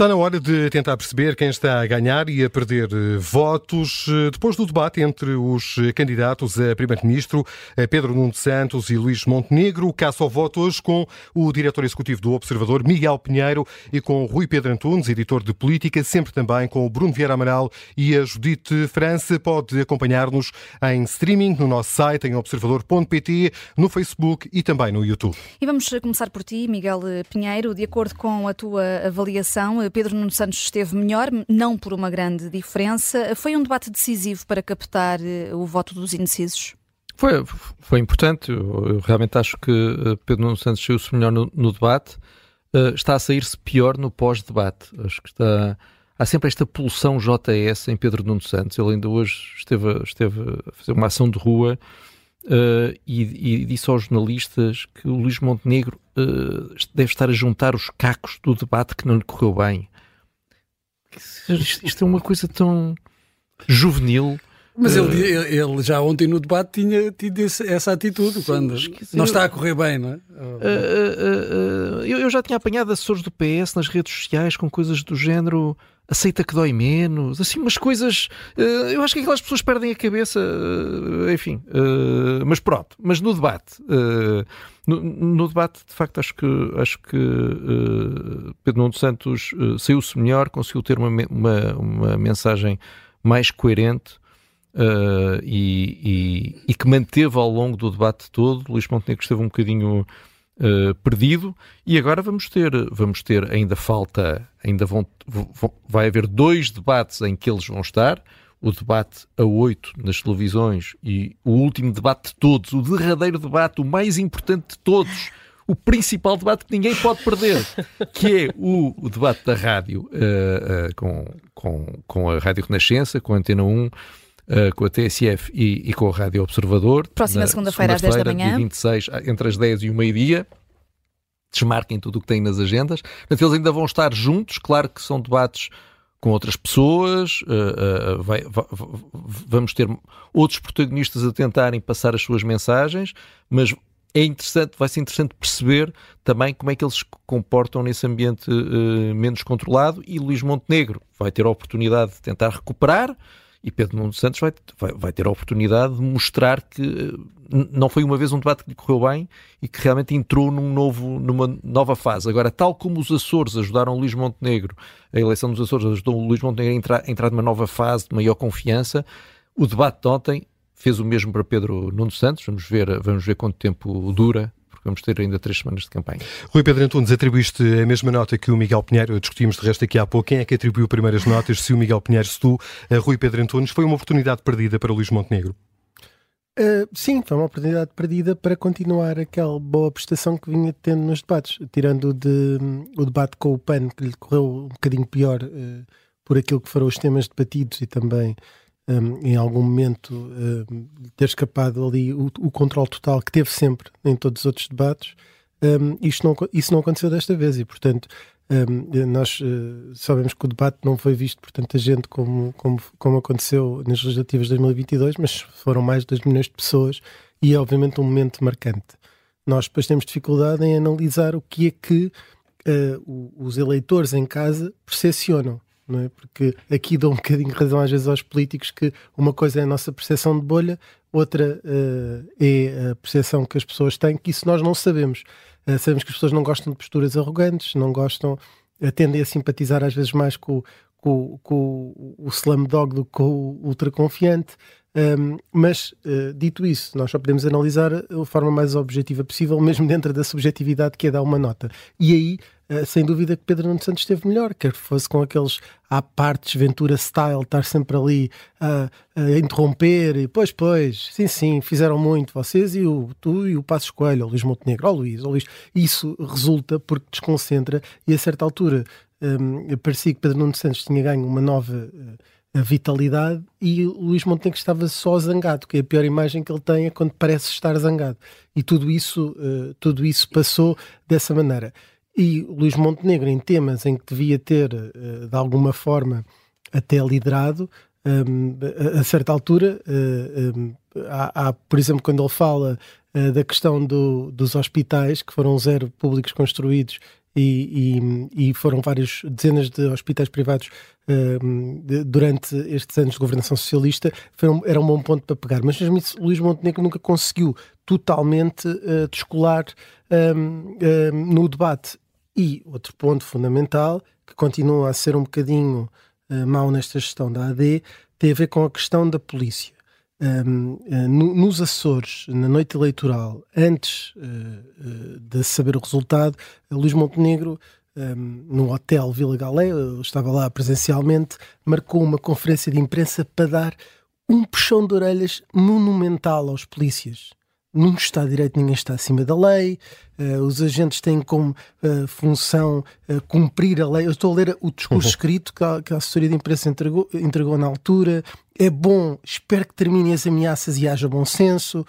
Está na hora de tentar perceber quem está a ganhar e a perder eh, votos. Eh, depois do debate entre os candidatos a Primeiro-Ministro, eh, Pedro Nuno Santos e Luís Montenegro, caça ao voto hoje com o diretor executivo do Observador, Miguel Pinheiro, e com Rui Pedro Antunes, editor de política, sempre também com o Bruno Vieira Amaral e a Judite França. Pode acompanhar-nos em streaming no nosso site, em observador.pt, no Facebook e também no YouTube. E vamos começar por ti, Miguel Pinheiro. De acordo com a tua avaliação, Pedro Nuno Santos esteve melhor, não por uma grande diferença. Foi um debate decisivo para captar eh, o voto dos indecisos? Foi, foi importante. Eu, eu realmente acho que eh, Pedro Nuno Santos saiu-se melhor no, no debate. Uh, está a sair-se pior no pós-debate. Acho que está. Há sempre esta pulsão JS em Pedro Nuno Santos. Ele ainda hoje esteve, esteve a fazer uma ação de rua Uh, e, e, disse aos jornalistas que o Luís Montenegro uh, deve estar a juntar os cacos do debate que não lhe correu bem. Isto, isto é uma coisa tão juvenil. Mas uh, ele, ele, já ontem no debate tinha tido essa atitude, sim, quando não está a correr bem, não é? eu, eu, já tinha apanhado assessores do PS nas redes sociais com coisas do género aceita que dói menos, assim, umas coisas. Uh, eu acho que aquelas pessoas perdem a cabeça, uh, enfim. Uh, mas pronto, mas no debate, no, no, debate, de facto, acho que, acho que Pedro Nuno Santos saiu-se melhor, conseguiu ter uma, uma, uma mensagem mais coerente. E, e, e, que manteve ao longo do debate todo. Luís Montenegro esteve um bocadinho uh, perdido e agora vamos ter, vamos ter ainda falta, ainda vão, vão, vai haver dois debates em que eles vão estar, o debate a oito nas televisões e o último debate de todos, o derradeiro debate, o mais importante de todos, o principal debate que ninguém pode perder, que é o, o debate da rádio uh, uh, com, com, com a Rádio Renascença, com a Antena 1, uh, com a TSF e, e, com a Rádio Observador. Próxima segunda-feira segunda às 10 da manhã. 26, entre as 10 e o meio-dia. Desmarquem tudo o que têm nas agendas. Portanto, eles ainda vão estar juntos. Claro que são debates com outras pessoas, uh, uh, vai, vamos ter outros protagonistas a tentarem passar as suas mensagens, mas é interessante, vai ser interessante perceber também como é que eles se comportam nesse ambiente uh, menos controlado e Luís Montenegro vai ter a oportunidade de tentar recuperar e Pedro Nuno Santos vai, vai, vai, ter a oportunidade de mostrar que eh, não foi uma vez um debate que lhe correu bem e que realmente entrou num novo, numa nova fase. Agora, tal como os Açores ajudaram Luís Montenegro, a eleição dos Açores ajudou Luís Montenegro a entrar, a entrar numa nova fase de maior confiança, o debate de ontem fez o mesmo para Pedro Nuno Santos. Vamos ver, vamos ver quanto tempo dura porque vamos ter ainda três semanas de campanha. Rui Pedro Antunes, atribuíste a mesma nota que o Miguel Pinheiro, discutimos de resto aqui há pouco, quem é que atribuiu primeiras notas, se o Miguel Pinheiro, se tu, a Rui Pedro Antunes, foi uma oportunidade perdida para Luís Montenegro? Uh, sim, foi uma oportunidade perdida para continuar aquela boa prestação que vinha tendo nos debates, tirando de, o debate com o PAN, que lhe correu um bocadinho pior uh, por aquilo que foram os temas debatidos e também um, em algum momento um, ter escapado ali o, o controle total que teve sempre em todos os outros debates, um, isto não, isso não aconteceu desta vez e, portanto, nós uh, sabemos que o debate não foi visto por tanta gente como, como, como aconteceu nas legislativas de 2022, mas foram mais de 2 milhões de pessoas e é obviamente um momento marcante. Nós depois temos dificuldade em analisar o que é que uh, os eleitores em casa percepcionam não é? Porque aqui dou um bocadinho razão às vezes aos políticos que uma coisa é a nossa percepção de bolha, outra uh, é a percepção que as pessoas têm, que isso nós não sabemos. Uh, sabemos que as pessoas não gostam de posturas arrogantes, não gostam, uh, tendem a simpatizar às vezes mais com, com, com o slam dog do que com o ultra confiante. Um, mas, uh, dito isso, nós só podemos analisar a forma mais objetiva possível, mesmo dentro da subjetividade que é dar uma nota. E aí, sem dúvida, que Pedro Nuno Santos esteve melhor, quer fosse com aqueles à partes Ventura style, estar sempre ali a, a, interromper, e pois, pois, sim, sim, fizeram muito vocês e o, tu e o Passo Escolho, o Luís Montenegro, ó oh, Luís, oh, Luís. Isso resulta porque desconcentra e a certa altura um, parecia que Pedro Nuno Santos tinha ganho uma nova. Uh, vitalidade e Luís Montenegro estava só zangado, que é a pior imagem que ele tem é quando parece estar zangado. E tudo isso, uh, tudo isso passou dessa maneira. E Luís Montenegro, em temas em que devia ter, uh, de alguma forma, até liderado, um, a, certa altura, uh, um, há, por exemplo, quando ele fala da questão do, dos hospitais, que foram zero públicos construídos e, e, e foram várias dezenas de hospitais privados de, durante estes anos de governação socialista, um, era um bom ponto para pegar. Mas mesmo isso, Luís Montenegro nunca conseguiu totalmente descolar um, no debate. E outro ponto fundamental, que continua a ser um bocadinho uh, mau nesta gestão da AD, tem a ver com a questão da polícia. Um, uh, no, nos Açores, na noite eleitoral, antes uh, de saber o resultado, Luís Montenegro, um, no Hotel Vila Galé, eu estava lá presencialmente, marcou uma conferência de imprensa para dar um puxão de orelhas monumental aos polícias num Estado de Direito ninguém está acima da lei, uh, os agentes têm como uh, função uh, cumprir a lei. Eu estou a ler o discurso uhum. escrito que a, que a, assessoria de imprensa entregou, entregou na altura. É bom, espero que terminem as ameaças e haja bom senso.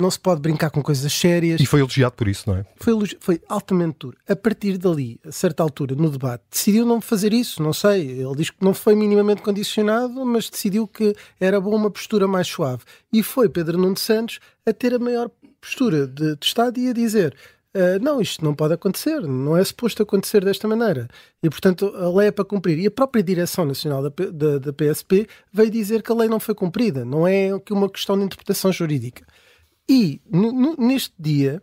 não se pode brincar com coisas sérias. E foi elogiado por isso, não é? Foi, foi altamente duro. A partir dali, a certa altura, no debate, decidiu não fazer isso. Não sei. Ele diz que não foi minimamente condicionado, mas decidiu que era bom uma postura mais suave. E foi Pedro Nuno Santos a ter a maior postura de, de Estado e a dizer Uh, não, isto não pode acontecer, não é suposto acontecer desta maneira. E, portanto, a lei é para cumprir. E a própria Direção Nacional da, da, da PSP veio dizer que a lei não foi cumprida, não é uma questão de interpretação jurídica. E, neste dia,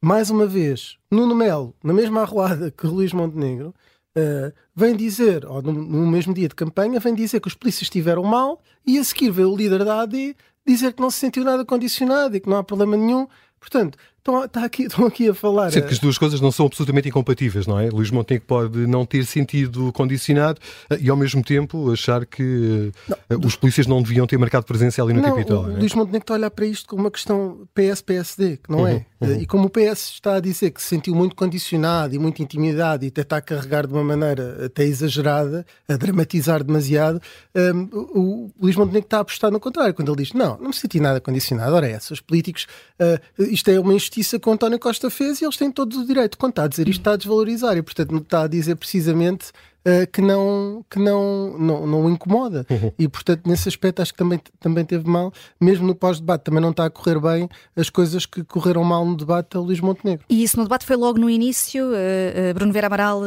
mais uma vez, Nuno Melo, na mesma arruada que Luís Montenegro, uh, vem dizer, ou no, no, mesmo dia de campanha, vem dizer que os polícias estiveram mal e a seguir veio o líder da AD dizer que não se sentiu nada condicionado e que não há problema nenhum. Portanto, estão, tá aqui, estão aqui a falar. Sendo que as duas coisas não são absolutamente incompatíveis, não é? Luís Montenegro pode não ter sentido condicionado eh, e, ao mesmo tempo, achar que não, eh, os polícias não deviam ter marcado presença ali no não, Capitólio. É? Luís Montenegro está a olhar para isto como uma questão PS-PSD, que não é? uhum, é? Uhum. E como o PS está a dizer que se sentiu muito condicionado e muito intimidado e até está a carregar de uma maneira até exagerada, a dramatizar demasiado, um, o Luís Montenegro está a apostar no contrário, quando ele diz: Não, não me senti nada condicionado. Ora, é, os políticos, uh, isto é uma injustiça que o António Costa fez e eles têm todo o direito. Quando está a dizer isto, está a desvalorizar e, portanto, não está a dizer precisamente uh, que, não, que não, não, não o incomoda. Uhum. E, portanto, nesse aspecto, acho que também, também teve mal. Mesmo no pós-debate, também não está a correr bem as coisas que correram mal no debate a Luís Montenegro. E isso no debate foi logo no início. Uh, Bruno Vera Amaral,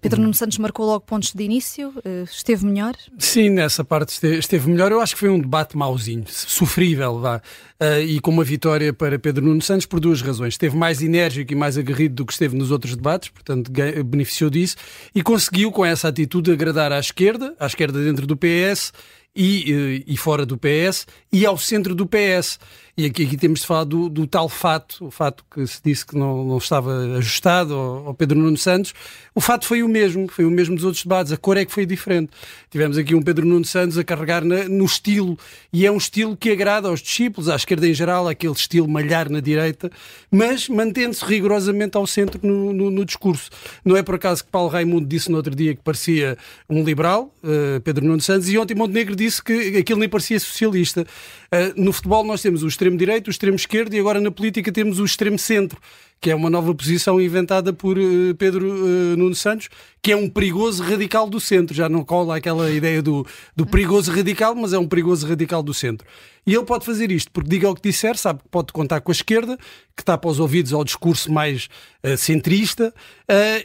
Pedro uhum. Nuno Santos marcou logo pontos de início. esteve melhor? Sim, nessa parte esteve, esteve melhor. Eu acho que foi um debate mauzinho, sofrível, vá uh, e com uma vitória para Pedro Nuno Santos por duas razões. Esteve mais enérgico e mais aguerrido do que esteve nos outros debates, portanto beneficiou disso, e conseguiu com essa atitude agradar à esquerda, à esquerda dentro do PS e, eh, e fora do PS e ao centro do PS. E aqui, aqui temos de falar do, do, tal fato, o fato que se disse que não, não estava ajustado ao, ao, Pedro Nuno Santos. O fato foi o mesmo, foi o mesmo dos outros debates. A cor é que foi diferente. Tivemos aqui um Pedro Nuno Santos a carregar na, no estilo, e é um estilo que agrada aos discípulos, à esquerda em geral, aquele estilo malhar na direita, mas mantendo-se rigorosamente ao centro no, no, no, discurso. Não é por acaso que Paulo Raimundo disse no outro dia que parecia um liberal, uh, Pedro Nuno Santos, e ontem Montenegro disse que aquilo nem parecia socialista. Uh, no futebol nós temos o extremo-direito, o extremo-esquerdo e agora na política temos o extremo-centro que é uma nova posição inventada por uh, Pedro uh, Nuno Santos, que é um perigoso radical do centro. Já não cola aquela ideia do, do perigoso radical, mas é um perigoso radical do centro. E ele pode fazer isto, porque diga o que disser, sabe que pode contar com a esquerda, que está para os ouvidos ao discurso mais uh, centrista,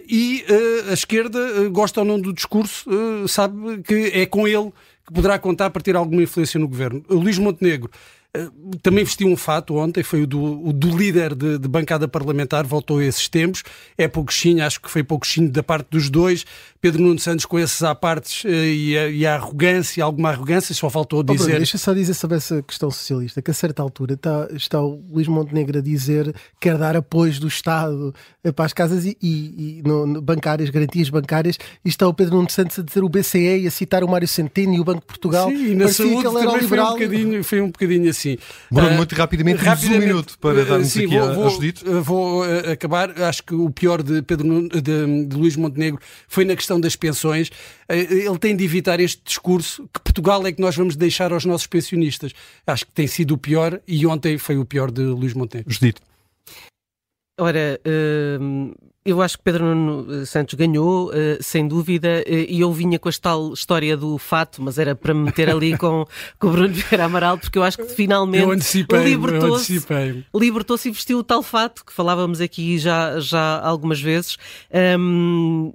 e a esquerda, gosta ou não do discurso, sabe que é com ele que poderá contar para ter alguma influência no governo. O Luís Montenegro também vestiu um fato ontem, foi o do, o do líder de, de, bancada parlamentar, voltou a esses tempos. É pouquinho, acho que foi pouquinho da parte dos dois. Pedro Nuno Santos com esses apartes eh, e a, e a arrogância, alguma arrogância, só faltou dizer. Oh, Bruno, deixa só dizer sobre essa questão socialista, que a certa altura está, está o Luís Montenegro a dizer que quer dar apoios do Estado eh, para as casas e, e, e no, no, bancárias, garantias bancárias, e está o Pedro Nuno Santos a dizer o BCE e a citar o Mário Centeno e o Banco de Portugal. Sim, e na saúde também foi um, bocadinho, foi um bocadinho assim. Bruno, uh, muito rapidamente, rapidamente um minuto para darmos sim, aqui vou, a, vou, a Vou acabar. Acho que o pior de Pedro de, de Luís Montenegro foi na questão das pensões. Uh, ele tem de evitar este discurso que Portugal é que nós vamos deixar aos nossos pensionistas. Acho que tem sido o pior e ontem foi o pior de Luís Montenegro. Judito. Ora, uh, eu acho que Pedro Nuno Santos ganhou, uh, sem dúvida, e eu vinha com a tal história do fato, mas era para me meter ali com, com o Bruno Vieira Amaral, porque eu acho que finalmente libertou-se libertou e vestiu o tal fato que falávamos aqui já, já algumas vezes. Um,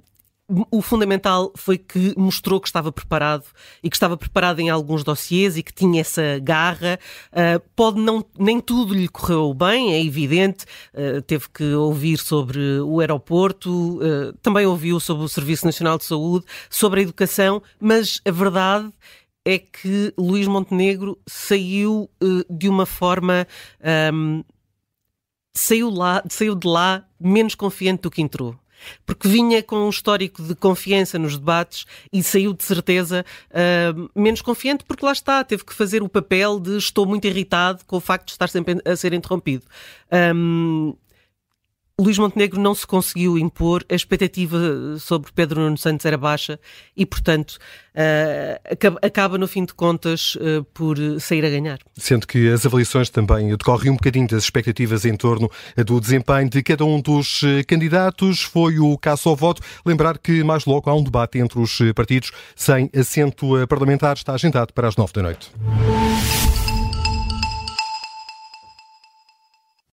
o fundamental foi que mostrou que estava preparado e que estava preparado em alguns dossiês e que tinha essa garra. Uh, pode não, nem tudo lhe correu bem, é evidente. Uh, teve que ouvir sobre o aeroporto, uh, também ouviu sobre o Serviço Nacional de Saúde, sobre a educação, mas a verdade é que Luís Montenegro saiu de uma forma. Um, saiu, lá, saiu de lá menos confiante do que entrou porque vinha com um histórico de confiança nos debates e saiu de certeza uh, menos confiante, porque lá está, teve que fazer o papel de estou muito irritado com o facto de estar sempre a ser interrompido. Um, Luís Montenegro não se conseguiu impor, a expectativa sobre Pedro Nuno Santos era baixa e, portanto, uh, acaba, no fim de contas uh, por sair a ganhar. Sendo que as avaliações também decorrem um bocadinho das expectativas em torno do desempenho de cada um dos eh, candidatos. Foi o caso ao voto. Lembrar que mais logo há um debate entre os partidos sem assento parlamentar. Está agendado para as nove da noite.